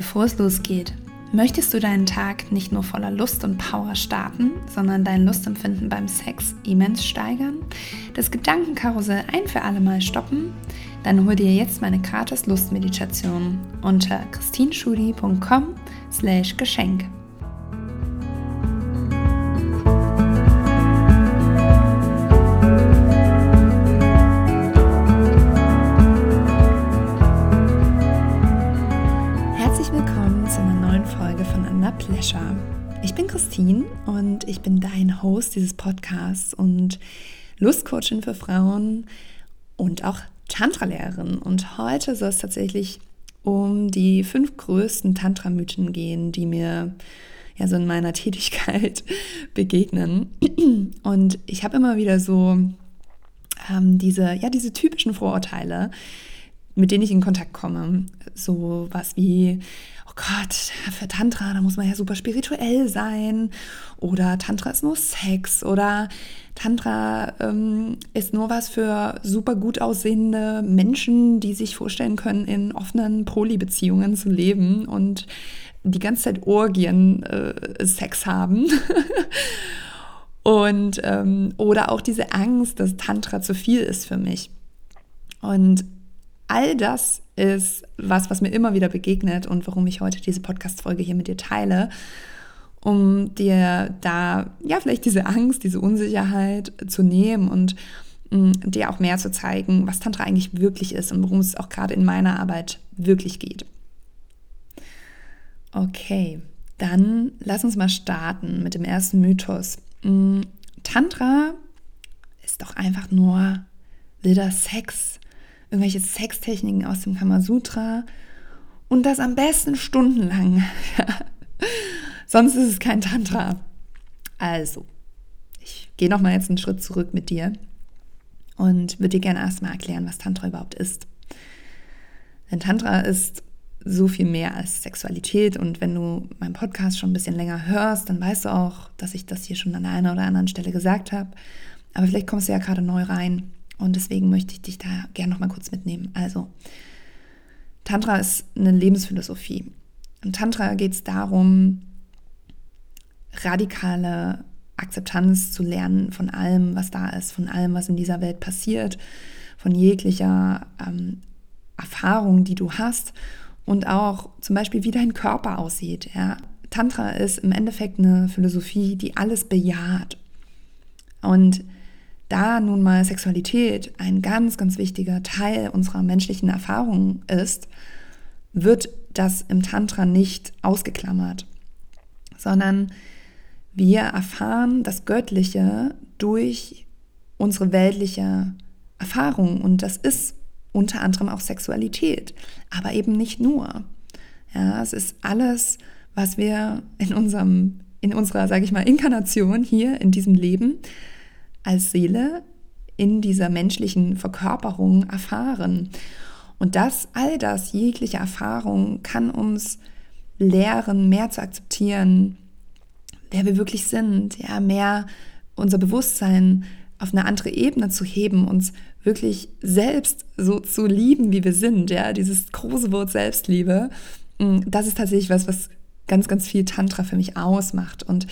Bevor es losgeht, möchtest du deinen Tag nicht nur voller Lust und Power starten, sondern dein Lustempfinden beim Sex immens steigern, das Gedankenkarussell ein für alle Mal stoppen? Dann hol dir jetzt meine gratis Lustmeditation unter christinschudi.com Host dieses Podcasts und Lustcoachin für Frauen und auch Tantra-Lehrerin. Und heute soll es tatsächlich um die fünf größten Tantra-Mythen gehen, die mir ja so in meiner Tätigkeit begegnen. Und ich habe immer wieder so ähm, diese, ja, diese typischen Vorurteile, mit denen ich in Kontakt komme. So was wie, oh Gott, für Tantra, da muss man ja super spirituell sein. Oder Tantra ist nur Sex. Oder Tantra ähm, ist nur was für super gut aussehende Menschen, die sich vorstellen können, in offenen Polybeziehungen zu leben und die ganze Zeit Orgien äh, Sex haben. und ähm, oder auch diese Angst, dass Tantra zu viel ist für mich. Und all das ist was, was mir immer wieder begegnet und warum ich heute diese Podcast-Folge hier mit dir teile, um dir da ja vielleicht diese Angst, diese Unsicherheit zu nehmen und mh, mm, dir auch mehr zu zeigen, was Tantra eigentlich wirklich ist und worum es auch gerade in meiner Arbeit wirklich geht. Okay, dann lass uns mal starten mit dem ersten Mythos. Mm, Tantra ist doch einfach nur wilder Sex irgendwelche Sextechniken aus dem Kamasutra und das am besten stundenlang. Sonst ist es kein Tantra. Also, ich gehe noch mal jetzt einen Schritt zurück mit dir und würde dir gerne erstmal erklären, was Tantra überhaupt ist. Denn Tantra ist so viel mehr als Sexualität und wenn du meinen Podcast schon ein bisschen länger hörst, dann weißt du auch, dass ich das hier schon an der einen oder anderen Stelle gesagt habe. Aber vielleicht kommst du ja gerade neu rein und deswegen möchte ich dich da gerne noch mal kurz mitnehmen. Also, Tantra ist eine Lebensphilosophie. Im Tantra geht es darum, radikale Akzeptanz zu lernen von allem, was da ist, von allem, was in dieser Welt passiert, von jeglicher ähm, Erfahrung, die du hast und auch zum Beispiel, wie dein Körper aussieht. Ja. Tantra ist im Endeffekt eine Philosophie, die alles bejaht. Und da nun mal Sexualität ein ganz, ganz wichtiger Teil unserer menschlichen Erfahrung ist, wird das im Tantra nicht ausgeklammert, sondern wir erfahren das Göttliche durch unsere weltliche Erfahrung und das ist unter anderem auch Sexualität, aber eben nicht nur. Ja, es ist alles, was wir in unserem in unserer, sage ich mal, Inkarnation hier in diesem Leben als Seele in dieser menschlichen Verkörperung erfahren. Und das, all das, jegliche Erfahrung kann uns lehren, mehr zu akzeptieren, wer wir wirklich sind, ja, mehr unser Bewusstsein auf eine andere Ebene zu heben, uns wirklich selbst so zu lieben, wie wir sind, ja, dieses große Wort Selbstliebe, mm, das ist tatsächlich was, was ganz, ganz viel Tantra für mich ausmacht. Und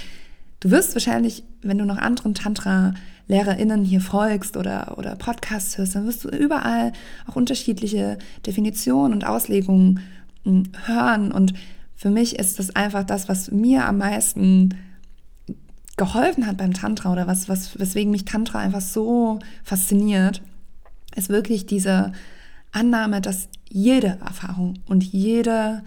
du wirst wahrscheinlich, wenn du noch anderen Tantra LehrerInnen hier folgst oder, oder Podcasts hörst, dann wirst du überall auch unterschiedliche Definitionen und Auslegungen hm, hören. Und für mich ist das einfach das, was mir am meisten geholfen hat beim Tantra oder was, was, weswegen mich Tantra einfach so fasziniert, ist wirklich diese Annahme, dass jede Erfahrung und jede,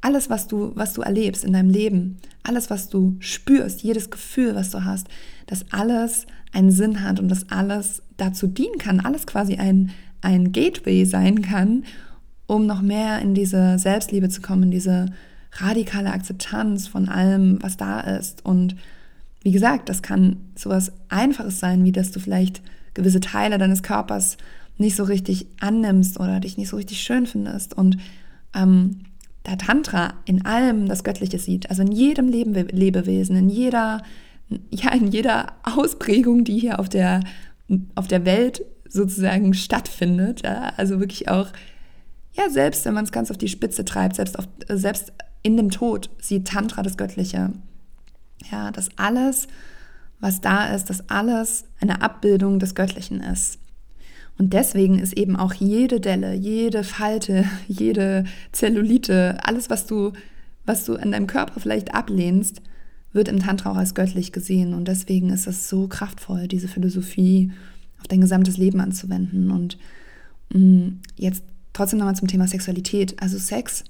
alles, was du, was du erlebst in deinem Leben, alles, was du spürst, jedes Gefühl, was du hast, dass alles einen Sinn hat und dass alles dazu dienen kann, alles quasi ein, ein Gateway sein kann, um noch mehr in diese Selbstliebe zu kommen, in diese radikale Akzeptanz von allem, was da ist. Und wie gesagt, das kann sowas Einfaches sein, wie dass du vielleicht gewisse Teile deines Körpers nicht so richtig annimmst oder dich nicht so richtig schön findest. Und ähm, da Tantra in allem das Göttliche sieht, also in jedem Lebewesen, in jeder ja, in jeder Ausprägung, die hier auf der, auf der Welt sozusagen stattfindet. Ja? Also wirklich auch ja, selbst wenn man es ganz auf die Spitze treibt, selbst, auf, selbst in dem Tod sieht Tantra das Göttliche. Ja, dass alles, was da ist, dass alles eine Abbildung des Göttlichen ist. Und deswegen ist eben auch jede Delle, jede Falte, jede Zellulite, alles, was du, was du an deinem Körper vielleicht ablehnst, wird im Tantra auch als göttlich gesehen. Und deswegen ist es so kraftvoll, diese Philosophie auf dein gesamtes Leben anzuwenden. Und mh, mm, jetzt trotzdem nochmal zum Thema Sexualität. Also Sex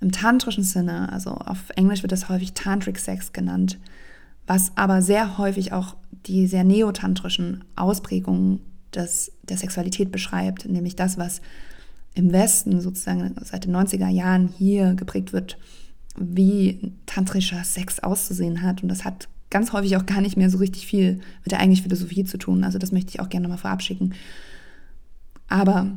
im tantrischen Sinne, also auf Englisch wird das häufig Tantric Sex genannt, was aber sehr häufig auch die sehr neotantrischen Ausprägungen des, der Sexualität beschreibt, nämlich das, was im Westen sozusagen seit den 90er Jahren hier geprägt wird, wie tantrischer Sex auszusehen hat. Und das hat ganz häufig auch gar nicht mehr so richtig viel mit der eigentlichen Philosophie zu tun. Also das möchte ich auch gerne nochmal vorab schicken. Aber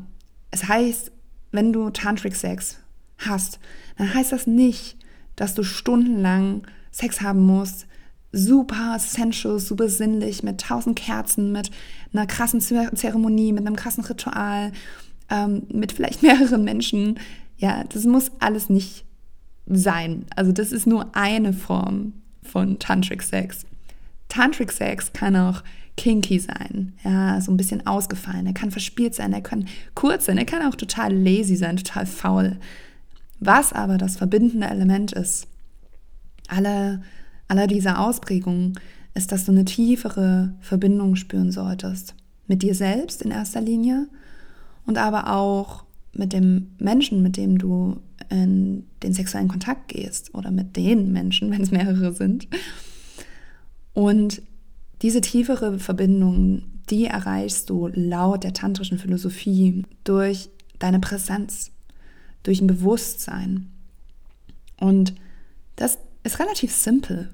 es heißt, wenn du Tantric Sex hast, dann heißt das nicht, dass du stundenlang Sex haben musst, super sensual, super sinnlich, mit tausend Kerzen, mit einer krassen Zeremonie, mit einem krassen Ritual, ähm, mit vielleicht mehreren Menschen. Ja, das muss alles nicht sein. Also das ist nur eine Form von Tantric Sex. Tantric Sex kann auch kinky sein, ja, so ein bisschen ausgefallen. Er kann verspielt sein, er kann kurz sein, er kann auch total lazy sein, total faul. Was aber das verbindende Element ist, alle, aller dieser Ausprägungen, ist, dass du eine tiefere Verbindung spüren solltest. Mit dir selbst in erster Linie und aber auch mit dem Menschen, mit dem du in den sexuellen Kontakt gehst oder mit den Menschen, wenn es mehrere sind. Und diese tiefere Verbindung, die erreichst du laut der tantrischen Philosophie durch deine Präsenz, durch ein Bewusstsein. Und das ist relativ simpel.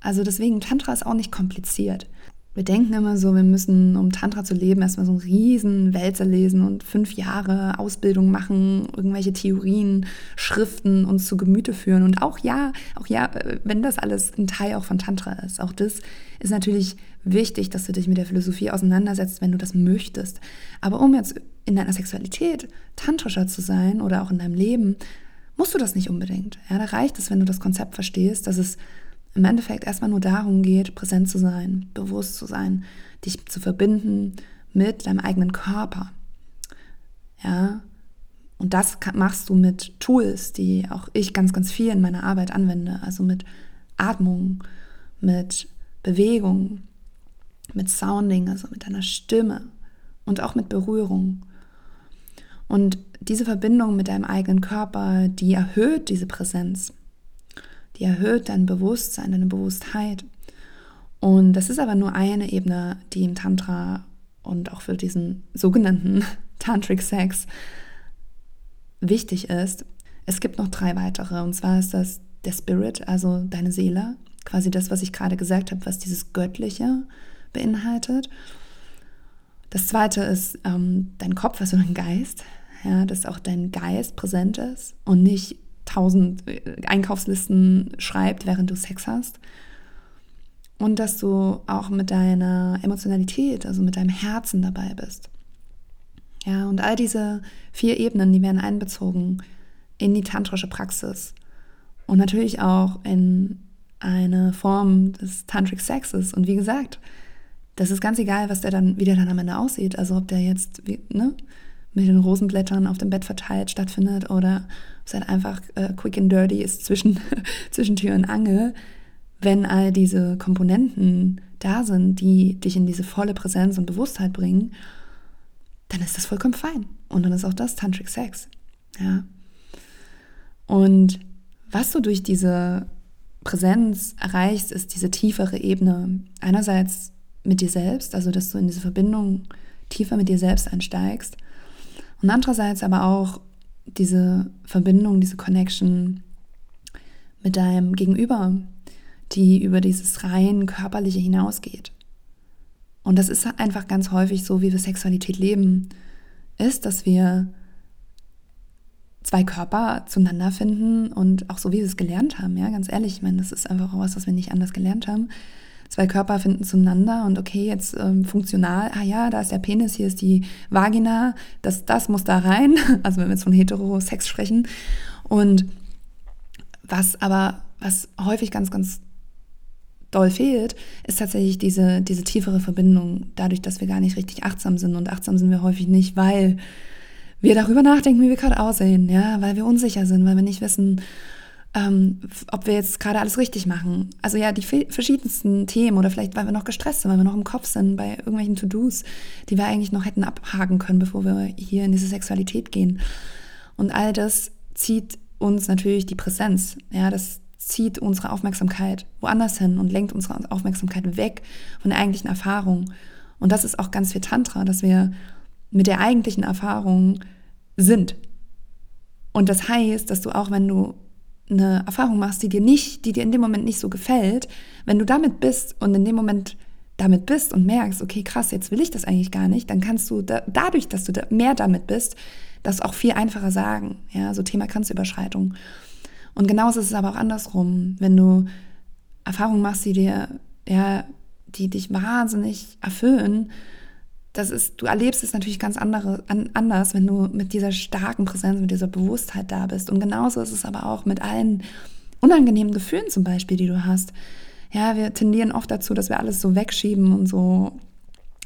Also deswegen, Tantra ist auch nicht kompliziert. Wir denken immer so, wir müssen, um Tantra zu leben, erstmal so einen riesen Wälzer lesen und fünf Jahre Ausbildung machen, irgendwelche Theorien, Schriften uns zu Gemüte führen. Und auch ja, auch ja, wenn das alles ein Teil auch von Tantra ist, auch das ist natürlich wichtig, dass du dich mit der Philosophie auseinandersetzt, wenn du das möchtest. Aber um jetzt in deiner Sexualität tantrischer zu sein oder auch in deinem Leben, musst du das nicht unbedingt. Ja, da reicht es, wenn du das Konzept verstehst, dass es im Endeffekt erstmal nur darum geht, präsent zu sein, bewusst zu sein, dich zu verbinden mit deinem eigenen Körper. Ja, und das machst du mit Tools, die auch ich ganz, ganz viel in meiner Arbeit anwende. Also mit Atmung, mit Bewegung, mit Sounding, also mit deiner Stimme und auch mit Berührung. Und diese Verbindung mit deinem eigenen Körper, die erhöht diese Präsenz die erhöht dein Bewusstsein, deine Bewusstheit. Und das ist aber nur eine Ebene, die im Tantra und auch für diesen sogenannten Tantric Sex wichtig ist. Es gibt noch drei weitere, und zwar ist das der Spirit, also deine Seele, quasi das, was ich gerade gesagt habe, was dieses Göttliche beinhaltet. Das zweite ist ähm, dein Kopf, also dein Geist, ja, dass auch dein Geist präsent ist und nicht tausend äh, Einkaufslisten schreibt, während du Sex hast. Und dass du auch mit deiner Emotionalität, also mit deinem Herzen dabei bist. Ja, und all diese vier Ebenen, die werden einbezogen in die tantrische Praxis. Und natürlich auch in eine Form des Tantric Sexes. Und wie gesagt, das ist ganz egal, was der dann, wie der dann am Ende aussieht. Also ob der jetzt, wie, ne, mit den Rosenblättern auf dem Bett verteilt stattfindet oder ob es halt einfach äh, quick and dirty ist zwischen, zwischen Tür und Angel, wenn all diese Komponenten da sind, die dich in diese volle Präsenz und Bewusstheit bringen, dann ist das vollkommen fein. Und dann ist auch das Tantric Sex. Ja. Und was du durch diese Präsenz erreichst, ist diese tiefere Ebene. Einerseits mit dir selbst, also dass du in diese Verbindung tiefer mit dir selbst einsteigst und andererseits aber auch diese Verbindung, diese Connection mit deinem Gegenüber, die über dieses rein körperliche hinausgeht. Und das ist einfach ganz häufig so, wie wir Sexualität leben, ist, dass wir zwei Körper zueinander finden und auch so, wie wir es gelernt haben, ja, ganz ehrlich, ich meine, das ist einfach auch was, was wir nicht anders gelernt haben, zwei Körper finden zueinander und okay, jetzt ähm, funktional, ah ja, da ist der Penis, hier ist die Vagina, das, das muss da rein, also wenn wir jetzt von Heterosex sprechen. Und was aber, was häufig ganz, ganz doll fehlt, ist tatsächlich diese, diese tiefere Verbindung, dadurch, dass wir gar nicht richtig achtsam sind. Und achtsam sind wir häufig nicht, weil wir darüber nachdenken, wie wir gerade aussehen, ja, weil wir unsicher sind, weil wir nicht wissen, ähm, ob wir jetzt gerade alles richtig machen. Also ja, die verschiedensten Themen oder vielleicht, weil wir noch gestresst sind, weil wir noch im Kopf sind bei irgendwelchen To-Dos, die wir eigentlich noch hätten abhaken können, bevor wir hier in diese Sexualität gehen. Und all das zieht uns natürlich die Präsenz. Ja, das zieht unsere Aufmerksamkeit woanders hin und lenkt unsere Aufmerksamkeit weg von der eigentlichen Erfahrung. Und das ist auch ganz viel Tantra, dass wir mit der eigentlichen Erfahrung sind. Und das heißt, dass du auch, wenn du eine Erfahrung machst, die dir nicht, die dir in dem Moment nicht so gefällt, wenn du damit bist und in dem Moment damit bist und merkst, okay, krass, jetzt will ich das eigentlich gar nicht, dann kannst du da, dadurch, dass du da mehr damit bist, das auch viel einfacher sagen. Ja, so Thema Grenzüberschreitung. Und genauso ist es aber auch andersrum, wenn du Erfahrungen machst, die dir, ja, die dich wahnsinnig erfüllen, das ist, du erlebst es natürlich ganz andere, an, anders, wenn du mit dieser starken Präsenz, mit dieser Bewusstheit da bist. Und genauso ist es aber auch mit allen unangenehmen Gefühlen zum Beispiel, die du hast. Ja, wir tendieren oft dazu, dass wir alles so wegschieben und so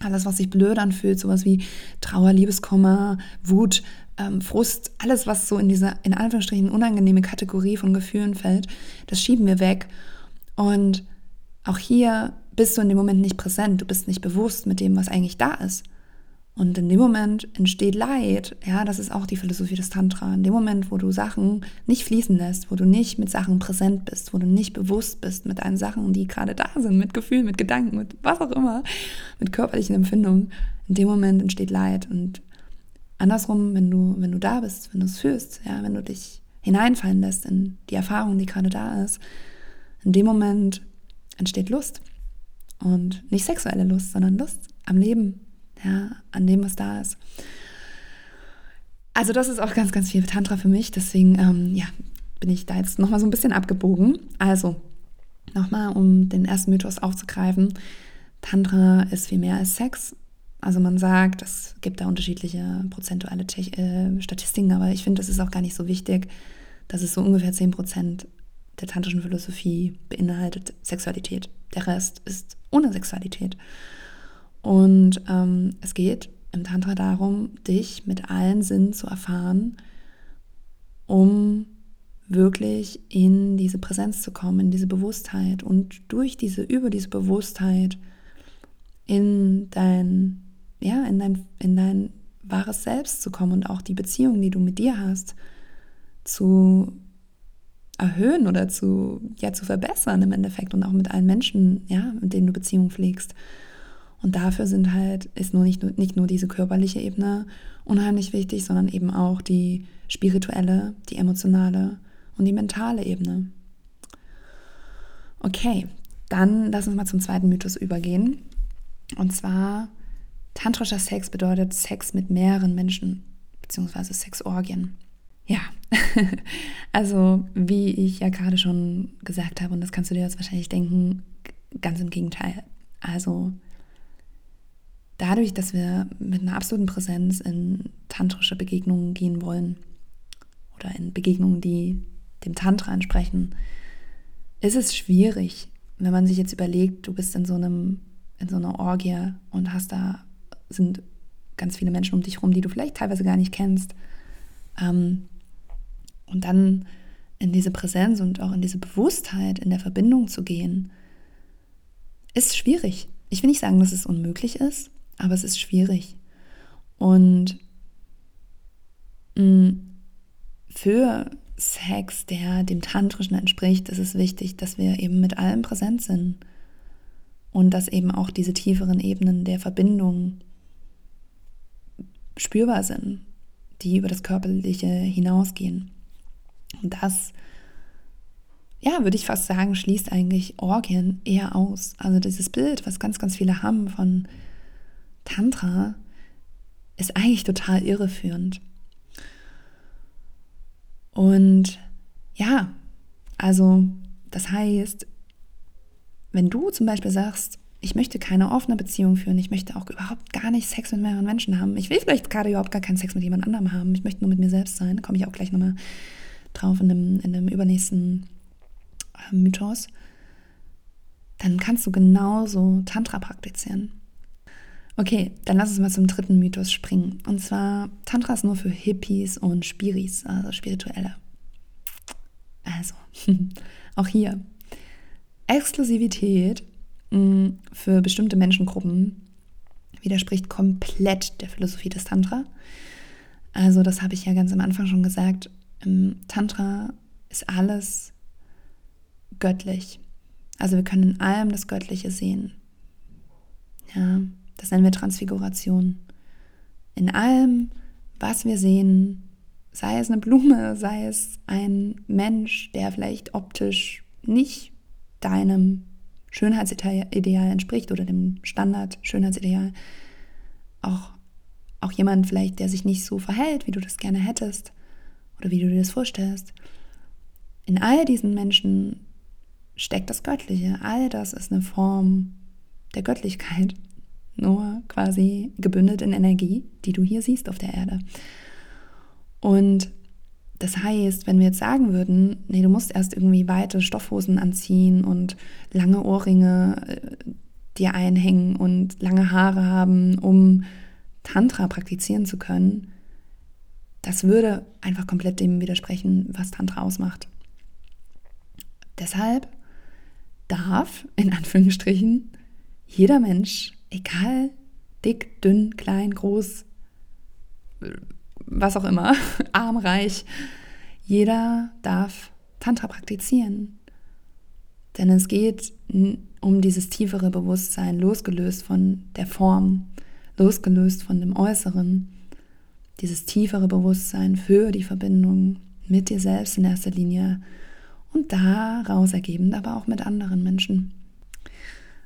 alles, was sich blöd anfühlt, sowas wie Trauer, Liebeskummer, Wut, ähm, Frust, alles, was so in dieser, in Anführungsstrichen, unangenehme Kategorie von Gefühlen fällt, das schieben wir weg. Und auch hier bist du in dem Moment nicht präsent, du bist nicht bewusst mit dem, was eigentlich da ist. Und in dem Moment entsteht Leid. Ja, das ist auch die Philosophie des Tantra. In dem Moment, wo du Sachen nicht fließen lässt, wo du nicht mit Sachen präsent bist, wo du nicht bewusst bist mit deinen Sachen, die gerade da sind, mit Gefühlen, mit Gedanken, mit was auch immer, mit körperlichen Empfindungen, in dem Moment entsteht Leid. Und andersrum, wenn du, wenn du da bist, wenn du es fühlst, ja, wenn du dich hineinfallen lässt in die Erfahrung, die gerade da ist, in dem Moment entsteht Lust. Und nicht sexuelle Lust, sondern Lust am Leben, ja, an dem, was da ist. Also das ist auch ganz, ganz viel Tantra für mich. Deswegen, ähm, ja, bin ich da jetzt nochmal so ein bisschen abgebogen. Also, nochmal, um den ersten Mythos aufzugreifen. Tantra ist viel mehr als Sex. Also man sagt, es gibt da unterschiedliche prozentuale äh, Statistiken, aber ich finde, das ist auch gar nicht so wichtig, dass es so ungefähr 10% der tantrischen Philosophie beinhaltet Sexualität. Der Rest ist ohne Sexualität. Und ähm, es geht im Tantra darum, dich mit allen Sinnen zu erfahren, um wirklich in diese Präsenz zu kommen, in diese Bewusstheit und durch diese, über diese Bewusstheit in dein, ja, in dein, in dein wahres Selbst zu kommen und auch die Beziehung, die du mit dir hast, zu erhöhen oder zu, ja, zu verbessern im Endeffekt und auch mit allen Menschen, ja, mit denen du Beziehung pflegst. Und dafür sind halt, ist nur nicht, nicht nur diese körperliche Ebene unheimlich wichtig, sondern eben auch die spirituelle, die emotionale und die mentale Ebene. Okay, dann lass uns mal zum zweiten Mythos übergehen. Und zwar, tantrischer Sex bedeutet Sex mit mehreren Menschen, beziehungsweise Sexorgien. Ja, also wie ich ja gerade schon gesagt habe, und das kannst du dir jetzt wahrscheinlich denken, ganz im Gegenteil. Also dadurch, dass wir mit einer absoluten Präsenz in tantrische Begegnungen gehen wollen oder in Begegnungen, die dem Tantra entsprechen, ist es schwierig, wenn man sich jetzt überlegt, du bist in so einem in so einer Orgie und hast da sind ganz viele Menschen um dich herum, die du vielleicht teilweise gar nicht kennst. Ähm, und dann in diese Präsenz und auch in diese Bewusstheit in der Verbindung zu gehen, ist schwierig. Ich will nicht sagen, dass es unmöglich ist, aber es ist schwierig. Und mm, für Sex, der dem Tantrischen entspricht, ist es wichtig, dass wir eben mit allem präsent sind. Und dass eben auch diese tieferen Ebenen der Verbindung spürbar sind, die über das Körperliche hinausgehen. Und das, ja, würde ich fast sagen, schließt eigentlich Orgien eher aus. Also dieses Bild, was ganz, ganz viele haben von Tantra ist eigentlich total irreführend. Und ja, also das heißt, wenn du zum Beispiel sagst, ich möchte keine offene Beziehung führen, ich möchte auch überhaupt gar nicht Sex mit mehreren Menschen haben, ich will vielleicht gerade überhaupt gar keinen Sex mit jemand anderem haben, ich möchte nur mit mir selbst sein, da komme ich auch gleich nochmal drauf in dem, in dem übernächsten äh, Mythos, dann kannst du genauso Tantra praktizieren. Okay, dann lass uns mal zum dritten Mythos springen. Und zwar, Tantra ist nur für Hippies und Spiris, also Spirituelle. Also, auch hier. Exklusivität mh, für bestimmte Menschengruppen widerspricht komplett der Philosophie des Tantra. Also, das habe ich ja ganz am Anfang schon gesagt. Im Tantra ist alles göttlich. Also wir können in allem das Göttliche sehen. Ja, das nennen wir Transfiguration. In allem, was wir sehen, sei es eine Blume, sei es ein Mensch, der vielleicht optisch nicht deinem Schönheitsideal entspricht oder dem Standard-Schönheitsideal, auch, auch jemand vielleicht, der sich nicht so verhält, wie du das gerne hättest oder wie du dir das vorstellst. In all diesen Menschen steckt das Göttliche. All das ist eine Form der Göttlichkeit nur quasi gebündelt in Energie, die du hier siehst auf der Erde. Und das heißt, wenn wir jetzt sagen würden, nee, du musst erst irgendwie weite Stoffhosen anziehen und lange Ohrringe äh, dir einhängen und lange Haare haben, um Tantra praktizieren zu können, das würde einfach komplett dem widersprechen, was Tantra ausmacht. Deshalb darf, in Anführungsstrichen, jeder Mensch egal, dick, dünn, klein, groß, was auch immer, arm, reich, jeder darf Tantra praktizieren. Denn es geht um dieses tiefere Bewusstsein, losgelöst von der Form, losgelöst von dem Äußeren. Dieses tiefere Bewusstsein für die Verbindung mit dir selbst in erster Linie und daraus ergebend aber auch mit anderen Menschen.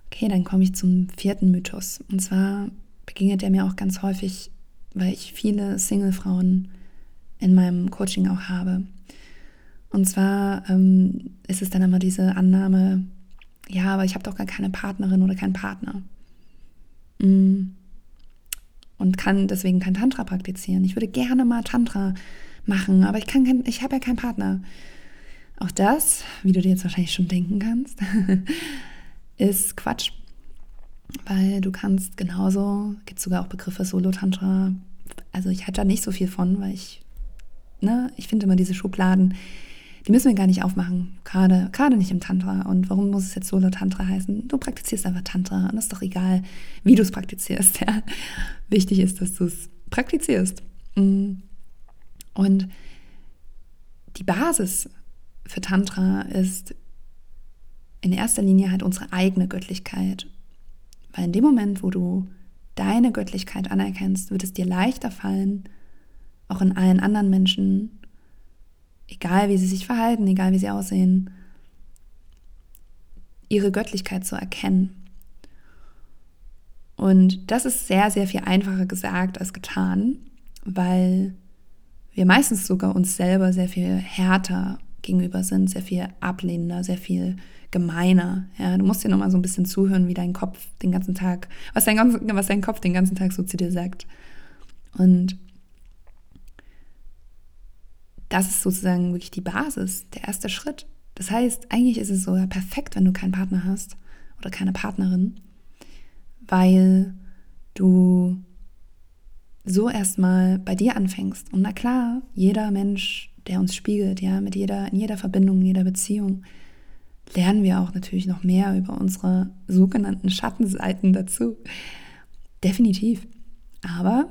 Okay, dann komme ich zum vierten Mythos. Und zwar begegnet er mir auch ganz häufig, weil ich viele Single-Frauen in meinem Coaching auch habe. Und zwar ähm, ist es dann immer diese Annahme, ja, aber ich habe doch gar keine Partnerin oder keinen Partner. Mm. Und kann deswegen kein Tantra praktizieren. Ich würde gerne mal Tantra machen, aber ich, kann ich habe ja keinen Partner. Auch das, wie du dir jetzt wahrscheinlich schon denken kannst, ist Quatsch. Weil du kannst genauso, gibt sogar auch Begriffe Solo-Tantra. Also ich hatte da nicht so viel von, weil ich, ne, ich finde immer diese Schubladen, die müssen wir gar nicht aufmachen, gerade, gerade nicht im Tantra. Und warum muss es jetzt Solo-Tantra heißen? Du praktizierst einfach Tantra und ist doch egal, wie du es praktizierst. Ja. Wichtig ist, dass du es praktizierst. Mm. Und die Basis für Tantra ist in erster Linie halt unsere eigene Göttlichkeit. Weil in dem Moment, wo du deine Göttlichkeit anerkennst, wird es dir leichter fallen, auch in allen anderen Menschen, egal wie sie sich verhalten, egal wie sie aussehen, ihre Göttlichkeit zu erkennen. Und das ist sehr, sehr viel einfacher gesagt als getan, weil wir meistens sogar uns selber sehr viel härter gegenüber sind, sehr viel ablehnender, sehr viel gemeiner. Ja, du musst dir nochmal so ein bisschen zuhören, wie dein Kopf den ganzen Tag, was dein, was dein Kopf den ganzen Tag so zu dir sagt. Und das ist sozusagen wirklich die Basis, der erste Schritt. Das heißt, eigentlich ist es sogar perfekt, wenn du keinen Partner hast oder keine Partnerin, weil du so erstmal bei dir anfängst. Und na klar, jeder Mensch, der uns spiegelt, ja, mit jeder, in jeder Verbindung, in jeder Beziehung, lernen wir auch natürlich noch mehr über unsere sogenannten Schattenseiten dazu. Definitiv. Aber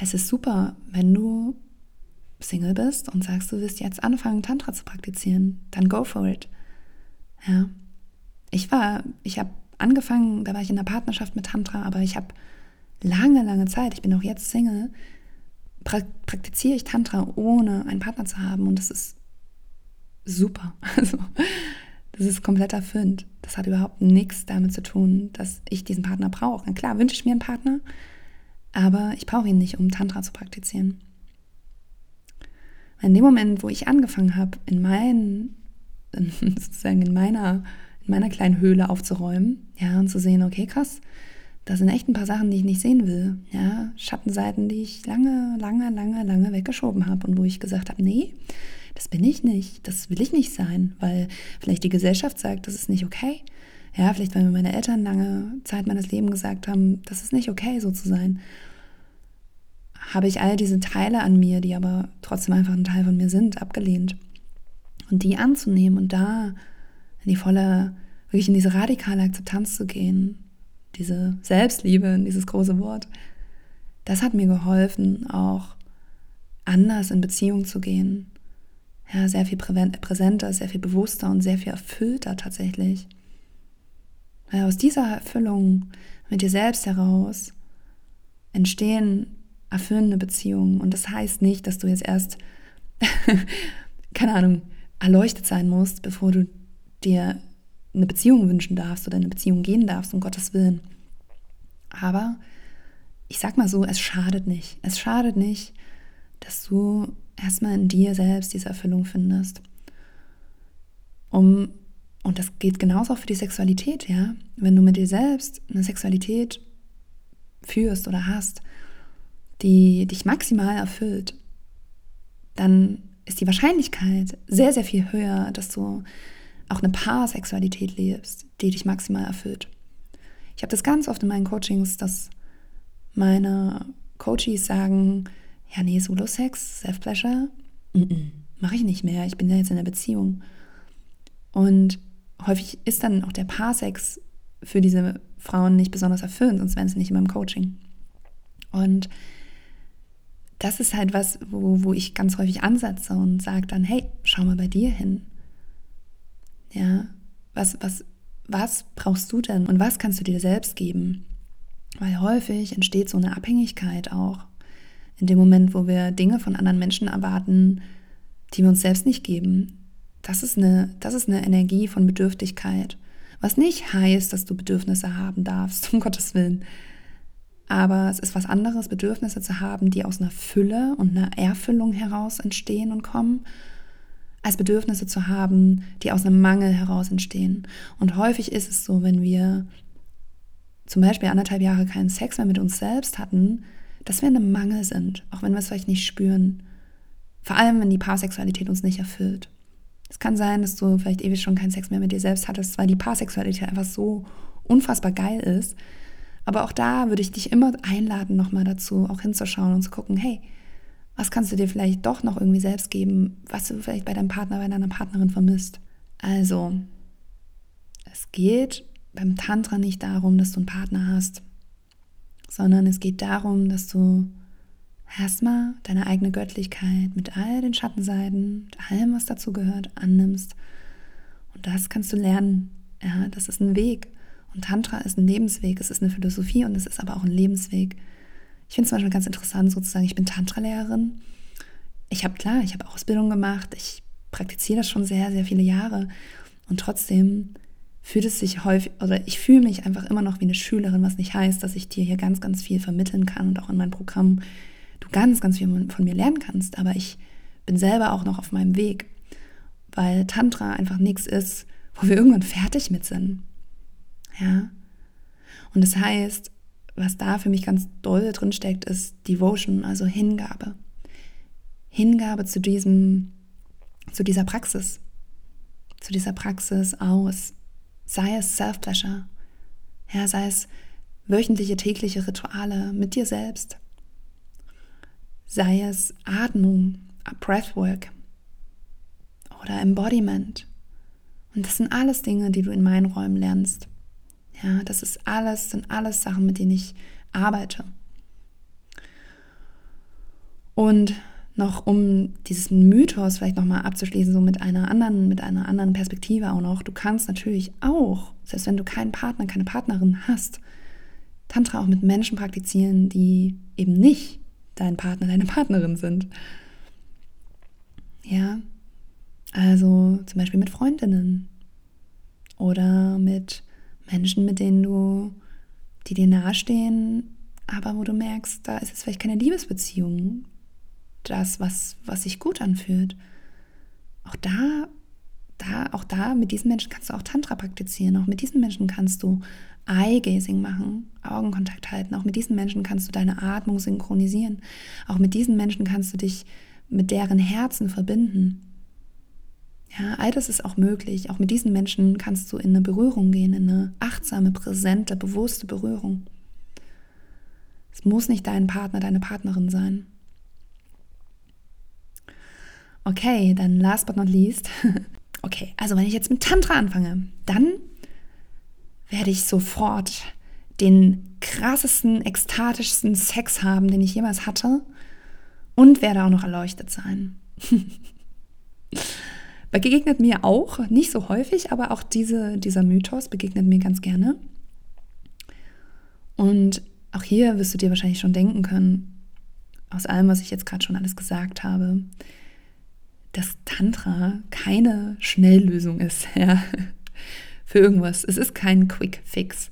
es ist super, wenn du Single bist und sagst, du wirst jetzt anfangen, Tantra zu praktizieren. Dann go for it. Ja. Ich war, ich habe angefangen, da war ich in einer Partnerschaft mit Tantra, aber ich habe lange, lange Zeit, ich bin auch jetzt Single, praktiziere ich Tantra, ohne einen Partner zu haben. Und das ist super. Also, das ist komplett erfüllend. Das hat überhaupt nichts damit zu tun, dass ich diesen Partner brauche. Na klar, wünsche ich mir einen Partner, aber ich brauche ihn nicht, um Tantra zu praktizieren. In dem Moment, wo ich angefangen habe, in mein sozusagen in meiner, in meiner kleinen Höhle aufzuräumen, ja, und zu sehen, okay, krass, da sind echt ein paar Sachen, die ich nicht sehen will, ja, Schattenseiten, die ich lange, lange, lange, lange weggeschoben habe und wo ich gesagt habe, nee, das bin ich nicht, das will ich nicht sein, weil vielleicht die Gesellschaft sagt, das ist nicht okay. Ja, vielleicht weil mir meine Eltern lange Zeit meines Lebens gesagt haben, das ist nicht okay, so zu sein. Habe ich all diese Teile an mir, die aber trotzdem einfach ein Teil von mir sind, abgelehnt. Und die anzunehmen und da in die volle, wirklich in diese radikale Akzeptanz zu gehen, diese Selbstliebe, in dieses große Wort, das hat mir geholfen, auch anders in Beziehung zu gehen. Ja, sehr viel präsenter, sehr viel bewusster und sehr viel erfüllter tatsächlich. Weil aus dieser Erfüllung mit dir selbst heraus entstehen erfüllende Beziehungen. Und das heißt nicht, dass du jetzt erst, keine Ahnung, erleuchtet sein musst, bevor du dir eine Beziehung wünschen darfst oder eine Beziehung gehen darfst, um Gottes Willen. Aber ich sag mal so, es schadet nicht. Es schadet nicht, dass du erstmal in dir selbst diese Erfüllung findest. Um, und das geht genauso auch für die Sexualität, ja. Wenn du mit dir selbst eine Sexualität führst oder hast, die dich maximal erfüllt, dann ist die Wahrscheinlichkeit sehr, sehr viel höher, dass du auch eine Paarsexualität lebst, die dich maximal erfüllt. Ich habe das ganz oft in meinen Coachings, dass meine Coaches sagen, ja, nee, Solo-Sex, Self-Pleasure, mache ich nicht mehr, ich bin ja jetzt in einer Beziehung. Und häufig ist dann auch der Paarsex für diese Frauen nicht besonders erfüllend, sonst wären sie nicht in meinem Coaching. Und das ist halt was, wo, wo ich ganz häufig ansetze und sage dann, hey, schau mal bei dir hin. Ja, was, was, was brauchst du denn und was kannst du dir selbst geben? Weil häufig entsteht so eine Abhängigkeit auch in dem Moment, wo wir Dinge von anderen Menschen erwarten, die wir uns selbst nicht geben. Das ist eine, das ist eine Energie von Bedürftigkeit. Was nicht heißt, dass du Bedürfnisse haben darfst, um Gottes Willen. Aber es ist was anderes, Bedürfnisse zu haben, die aus einer Fülle und einer Erfüllung heraus entstehen und kommen, als Bedürfnisse zu haben, die aus einem Mangel heraus entstehen. Und häufig ist es so, wenn wir zum Beispiel anderthalb Jahre keinen Sex mehr mit uns selbst hatten, dass wir in einem Mangel sind, auch wenn wir es vielleicht nicht spüren. Vor allem, wenn die Paarsexualität uns nicht erfüllt. Es kann sein, dass du vielleicht ewig schon keinen Sex mehr mit dir selbst hattest, weil die Paarsexualität einfach so unfassbar geil ist, aber auch da würde ich dich immer einladen, nochmal dazu auch hinzuschauen und zu gucken, hey, was kannst du dir vielleicht doch noch irgendwie selbst geben, was du vielleicht bei deinem Partner, bei deiner Partnerin vermisst. Also, es geht beim Tantra nicht darum, dass du einen Partner hast, sondern es geht darum, dass du erstmal deine eigene Göttlichkeit mit all den Schattenseiten, mit allem, was dazu gehört, annimmst. Und das kannst du lernen. Ja, das ist ein Weg. Und Tantra ist ein Lebensweg, es ist eine Philosophie und es ist aber auch ein Lebensweg. Ich finde es zum Beispiel ganz interessant, sozusagen, ich bin Tantra-Lehrerin. Ich habe klar, ich habe Ausbildung gemacht, ich praktiziere das schon sehr, sehr viele Jahre. Und trotzdem fühlt es sich häufig, oder ich fühle mich einfach immer noch wie eine Schülerin, was nicht heißt, dass ich dir hier ganz, ganz viel vermitteln kann und auch in meinem Programm du ganz, ganz viel von mir lernen kannst. Aber ich bin selber auch noch auf meinem Weg, weil Tantra einfach nichts ist, wo wir irgendwann fertig mit sind. Ja. Und das heißt, was da für mich ganz doll drin steckt, ist Devotion, also Hingabe. Hingabe zu diesem, zu dieser Praxis, zu dieser Praxis aus, sei es Self-Pleasure, ja, sei es wöchentliche, tägliche Rituale mit dir selbst, sei es Atmung, Breathwork oder Embodiment. Und das sind alles Dinge, die du in meinen Räumen lernst. Ja, das ist alles, sind alles Sachen, mit denen ich arbeite. Und noch um dieses Mythos vielleicht nochmal abzuschließen, so mit einer anderen, mit einer anderen Perspektive auch noch. Du kannst natürlich auch, selbst wenn du keinen Partner, keine Partnerin hast, Tantra auch mit Menschen praktizieren, die eben nicht dein Partner, deine Partnerin sind. Ja, also zum Beispiel mit Freundinnen oder mit Menschen, mit denen du, die dir nahestehen, aber wo du merkst, da ist jetzt vielleicht keine Liebesbeziehung, das, was, was sich gut anfühlt. Auch da, da, auch da, mit diesen Menschen kannst du auch Tantra praktizieren. Auch mit diesen Menschen kannst du Eye-Gazing machen, Augenkontakt halten. Auch mit diesen Menschen kannst du deine Atmung synchronisieren. Auch mit diesen Menschen kannst du dich mit deren Herzen verbinden. Ja, all das ist auch möglich. Auch mit diesen Menschen kannst du in eine Berührung gehen, in eine achtsame, präsente, bewusste Berührung. Es muss nicht dein Partner, deine Partnerin sein. Okay, dann last but not least. Okay, also wenn ich jetzt mit Tantra anfange, dann werde ich sofort den krassesten, ekstatischsten Sex haben, den ich jemals hatte und werde auch noch erleuchtet sein. begegnet mir auch, nicht so häufig, aber auch diese, dieser Mythos begegnet mir ganz gerne. Und auch hier wirst du dir wahrscheinlich schon denken können, aus allem, was ich jetzt gerade schon alles gesagt habe, dass Tantra keine Schnelllösung ist ja, für irgendwas. Es ist kein Quick Fix.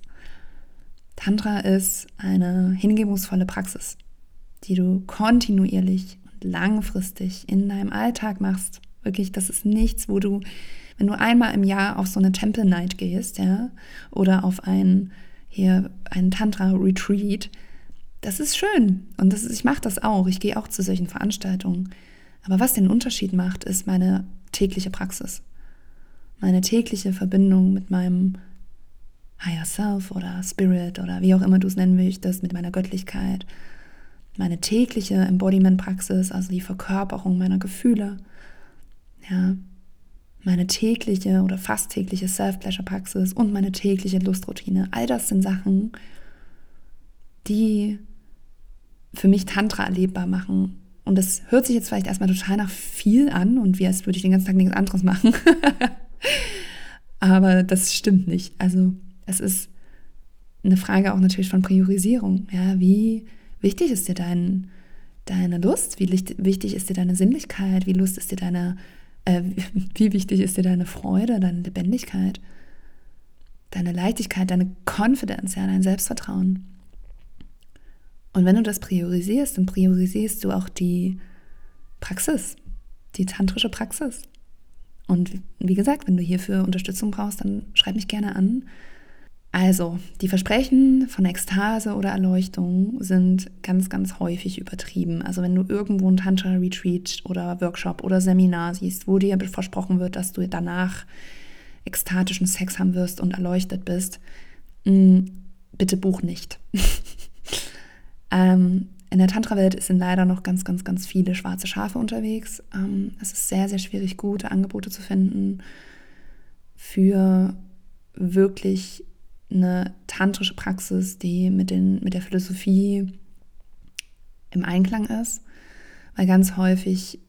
Tantra ist eine hingebungsvolle Praxis, die du kontinuierlich und langfristig in deinem Alltag machst. Wirklich, das ist nichts, wo du, wenn du einmal im Jahr auf so eine Temple Night gehst, ja, oder auf ein hier einen Tantra Retreat, das ist schön und das ist, ich mache das auch. Ich gehe auch zu solchen Veranstaltungen. Aber was den Unterschied macht, ist meine tägliche Praxis. Meine tägliche Verbindung mit meinem Higher Self oder Spirit oder wie auch immer du es nennen möchtest, mit meiner Göttlichkeit. Meine tägliche Embodiment-Praxis, also die Verkörperung meiner Gefühle. Ja, meine tägliche oder fast tägliche Self-Pleasure-Praxis und meine täglicheLustroutine. All das sind Sachen, die für mich Tantra erlebbar machen und das hört sich jetzt vielleicht erstmal total nach viel an und wie als würde ich den ganzen Tag nichts anderes machen. Aber das stimmt nicht. Also es ist eine Frage auch natürlich von Priorisierung. Ja, wie wichtig ist dir dein, deine Lust? Wie wichtig ist dir deine Sinnlichkeit? Wie Lust ist dir deine, äh, wie wichtig ist dir deine Freude, deine Lebendigkeit, deine Leichtigkeit, deine Confidence, ja, dein Selbstvertrauen? Und wenn du das priorisierst, dann priorisierst du auch die Praxis, die tantrische Praxis. Und wie gesagt, wenn du hierfür Unterstützung brauchst, dann schreib mich gerne an. Also, die Versprechen von Ekstase oder Erleuchtung sind ganz, ganz häufig übertrieben. Also, wenn du irgendwo ein Tantra-Retreat oder Workshop oder Seminar siehst, wo dir versprochen wird, dass du danach ekstatischen Sex haben wirst und erleuchtet bist, mm, bitte buch nicht. Ähm, in der Tantra-Welt sind leider noch ganz, ganz, ganz viele schwarze Schafe unterwegs. Ähm, es ist sehr, sehr schwierig, gute Angebote zu finden für wirklich eine tantrische Praxis, die mit, den, mit der Philosophie im Einklang ist. Weil ganz häufig,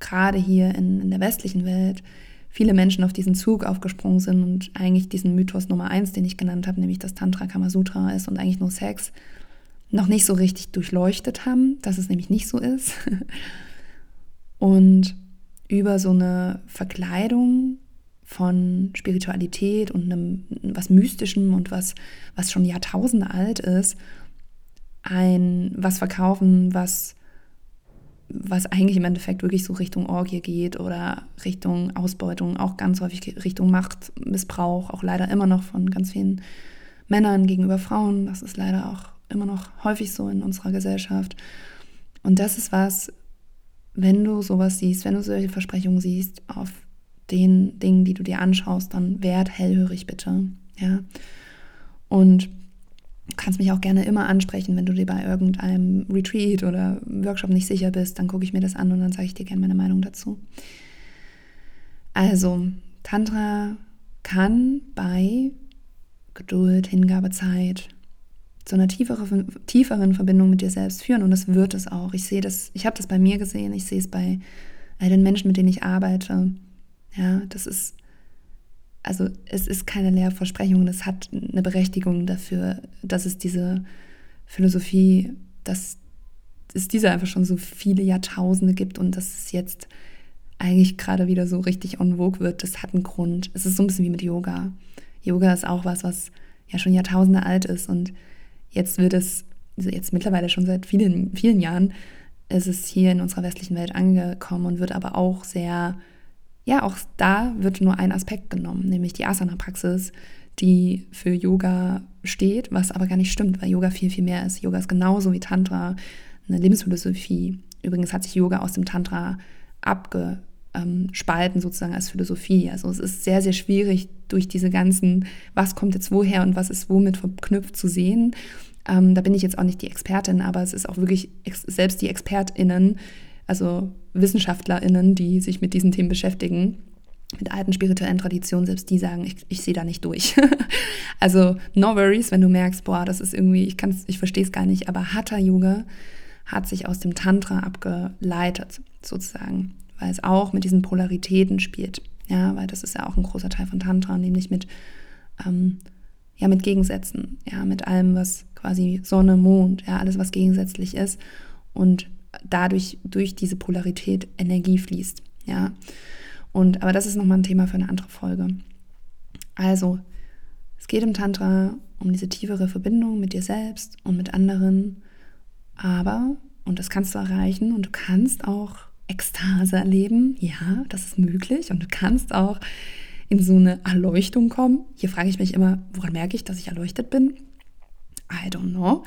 gerade hier in, in der westlichen Welt, viele Menschen auf diesen Zug aufgesprungen sind und eigentlich diesen Mythos Nummer eins, den ich genannt habe, nämlich dass Tantra Kamasutra ist und eigentlich nur Sex, noch nicht so richtig durchleuchtet haben, dass es nämlich nicht so ist. Und über so eine Verkleidung von Spiritualität und einem, was Mystischem und was, was schon Jahrtausende alt ist, ein was verkaufen, was, was eigentlich im Endeffekt wirklich so Richtung Orgie geht oder Richtung Ausbeutung, auch ganz häufig Richtung Machtmissbrauch, auch leider immer noch von ganz vielen Männern gegenüber Frauen. Das ist leider auch immer noch häufig so in unserer Gesellschaft. Und das ist was, wenn du sowas siehst, wenn du solche Versprechungen siehst auf den Dingen, die du dir anschaust, dann werd hellhörig bitte. Ja. Und du kannst mich auch gerne immer ansprechen, wenn du dir bei irgendeinem Retreat oder Workshop nicht sicher bist, dann gucke ich mir das an und dann sage ich dir gerne meine Meinung dazu. Also, Tantra kann bei Geduld, Hingabezeit, zu einer tieferen, tieferen Verbindung mit dir selbst führen. Und das wird es auch. Ich sehe das, ich habe das bei mir gesehen, ich sehe es bei all den Menschen, mit denen ich arbeite. Ja, das ist, also es ist keine Lehrversprechung, es hat eine Berechtigung dafür, dass es diese Philosophie, dass es diese einfach schon so viele Jahrtausende gibt und dass es jetzt eigentlich gerade wieder so richtig on vogue wird, das hat einen Grund. Es ist so ein bisschen wie mit Yoga. Yoga ist auch was, was ja schon Jahrtausende alt ist und Jetzt wird es, also jetzt mittlerweile schon seit vielen, vielen Jahren, ist es hier in unserer westlichen Welt angekommen und wird aber auch sehr ja, auch da wird nur ein Aspekt genommen, nämlich die Asana-Praxis, die für Yoga steht, was aber gar nicht stimmt, weil Yoga viel, viel mehr ist. Yoga ist genauso wie Tantra eine Lebensphilosophie. Übrigens hat sich Yoga aus dem Tantra abgespalten sozusagen als Philosophie. Also es ist sehr, sehr schwierig durch diese ganzen, was kommt jetzt woher und was ist womit verknüpft zu sehen. Ähm, da bin ich jetzt auch nicht die Expertin, aber es ist auch wirklich selbst die ExpertInnen, also WissenschaftlerInnen, die sich mit diesen Themen beschäftigen, mit alten spirituellen Traditionen, selbst die sagen, ich, ich sehe da nicht durch. also no worries, wenn du merkst, boah, das ist irgendwie, ich, kann's, ich verstehe es gar nicht, aber Hatha-Yoga hat sich aus dem Tantra abgeleitet, sozusagen, weil es auch mit diesen Polaritäten spielt. Ja, weil das ist ja auch ein großer Teil von Tantra, nämlich mit, ähm, ja, mit Gegensätzen, ja, mit allem, was quasi Sonne, Mond, ja, alles, was gegensätzlich ist und dadurch durch diese Polarität Energie fließt, ja. Und, aber das ist nochmal ein Thema für eine andere Folge. Also, es geht im Tantra um diese tiefere Verbindung mit dir selbst und mit anderen. Aber, und das kannst du erreichen, und du kannst auch Ekstase erleben. Ja, das ist möglich. Und du kannst auch in so eine Erleuchtung kommen. Hier frage ich mich immer, woran merke ich, dass ich erleuchtet bin? I don't know.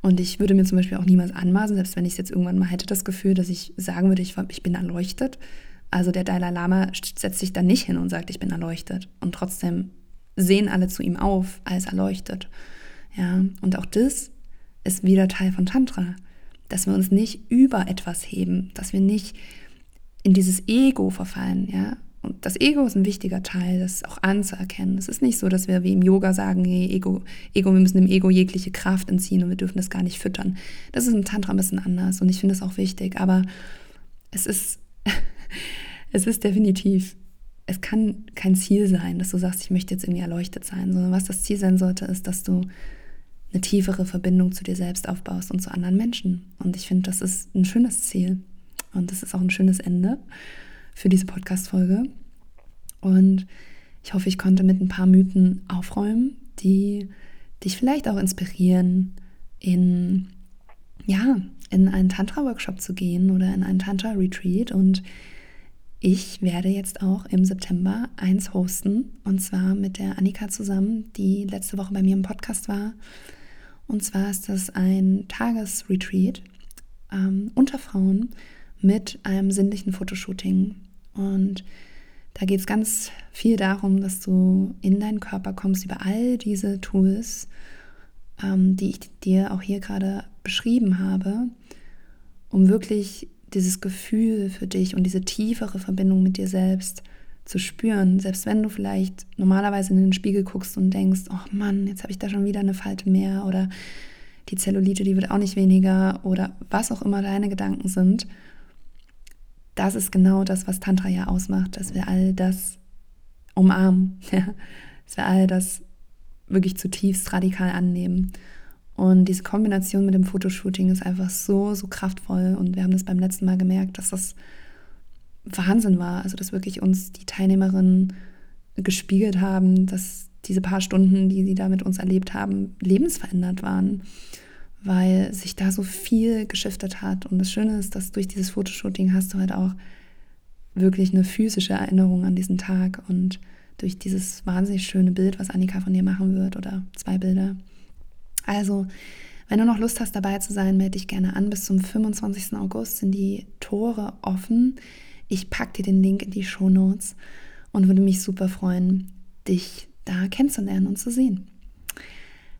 Und ich würde mir zum Beispiel auch niemals anmaßen, selbst wenn ich es jetzt irgendwann mal hätte, das Gefühl, dass ich sagen würde, ich, ich bin erleuchtet, also der Dalai Lama setzt sich da nicht hin und sagt, ich bin erleuchtet. Und trotzdem sehen alle zu ihm auf als erleuchtet. Ja, und auch das ist wieder Teil von Tantra, dass wir uns nicht über etwas heben, dass wir nicht in dieses Ego verfallen, ja. Und das Ego ist ein wichtiger Teil, das auch anzuerkennen. Es ist nicht so, dass wir wie im Yoga sagen, hey, Ego, Ego, wir müssen dem Ego jegliche Kraft entziehen und wir dürfen das gar nicht füttern. Das ist im Tantra ein bisschen anders und ich finde das auch wichtig, aber es ist es ist definitiv, es kann kein Ziel sein, dass du sagst, ich möchte jetzt irgendwie erleuchtet sein, sondern was das Ziel sein sollte, ist, dass du eine tiefere Verbindung zu dir selbst aufbaust und zu anderen Menschen. Und ich finde, das ist ein schönes Ziel. Und das ist auch ein schönes Ende für diese Podcast-Folge. Und ich hoffe, ich konnte mit ein paar Mythen aufräumen, die dich vielleicht auch inspirieren, in, ja, in einen Tantra-Workshop zu gehen oder in einen Tantra-Retreat. Und ich werde jetzt auch im September eins hosten und zwar mit der Annika zusammen, die letzte Woche bei mir im Podcast war. Und zwar ist das ein Tagesretreat ähm, unter Frauen mit einem sinnlichen Fotoshooting. Und da geht es ganz viel darum, dass du in deinen Körper kommst über all diese Tools, ähm, die ich dir auch hier gerade beschrieben habe, um wirklich dieses Gefühl für dich und diese tiefere Verbindung mit dir selbst zu spüren, selbst wenn du vielleicht normalerweise in den Spiegel guckst und denkst, oh Mann, jetzt habe ich da schon wieder eine Falte mehr oder die Zellulite, die wird auch nicht weniger oder was auch immer deine Gedanken sind. Das ist genau das, was Tantra ja ausmacht, dass wir all das umarmen, ja? dass wir all das wirklich zutiefst radikal annehmen und diese Kombination mit dem Fotoshooting ist einfach so, so kraftvoll. Und wir haben das beim letzten Mal gemerkt, dass das Wahnsinn war. Also, dass wirklich uns die Teilnehmerinnen gespiegelt haben, dass diese paar Stunden, die sie da mit uns erlebt haben, lebensverändert waren, weil sich da so viel geschiftet hat. Und das Schöne ist, dass durch dieses Fotoshooting hast du halt auch wirklich eine physische Erinnerung an diesen Tag und durch dieses wahnsinnig schöne Bild, was Annika von dir machen wird oder zwei Bilder, also, wenn du noch Lust hast, dabei zu sein, melde dich gerne an. Bis zum 25. August sind die Tore offen. Ich packe dir den Link in die Show Notes und würde mich super freuen, dich da kennenzulernen und zu sehen.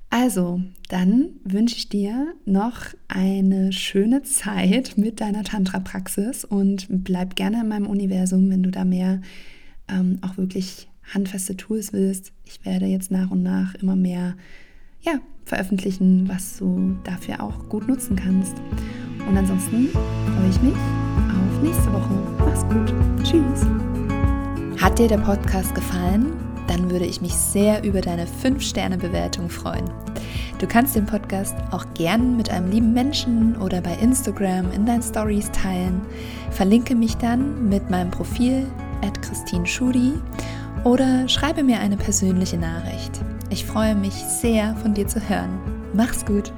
Also, dann wünsche ich dir noch eine schöne Zeit mit deiner Tantra-Praxis und bleib gerne in meinem Universum, wenn du da mehr ähm, auch wirklich handfeste Tools willst. Ich werde jetzt nach und nach immer mehr ja, veröffentlichen, was du dafür auch gut nutzen kannst. Und ansonsten freue ich mich nächste Woche. Mach's gut. Tschüss. Hat dir der Podcast gefallen? Dann würde ich mich sehr über deine 5-Sterne-Bewertung freuen. Du kannst den Podcast auch gern mit einem lieben Menschen oder bei Instagram in deinen Stories teilen. Verlinke mich dann mit meinem Profil at Christine Schudi oder schreibe mir eine persönliche Nachricht. Ich freue mich sehr, von dir zu hören. Mach's gut!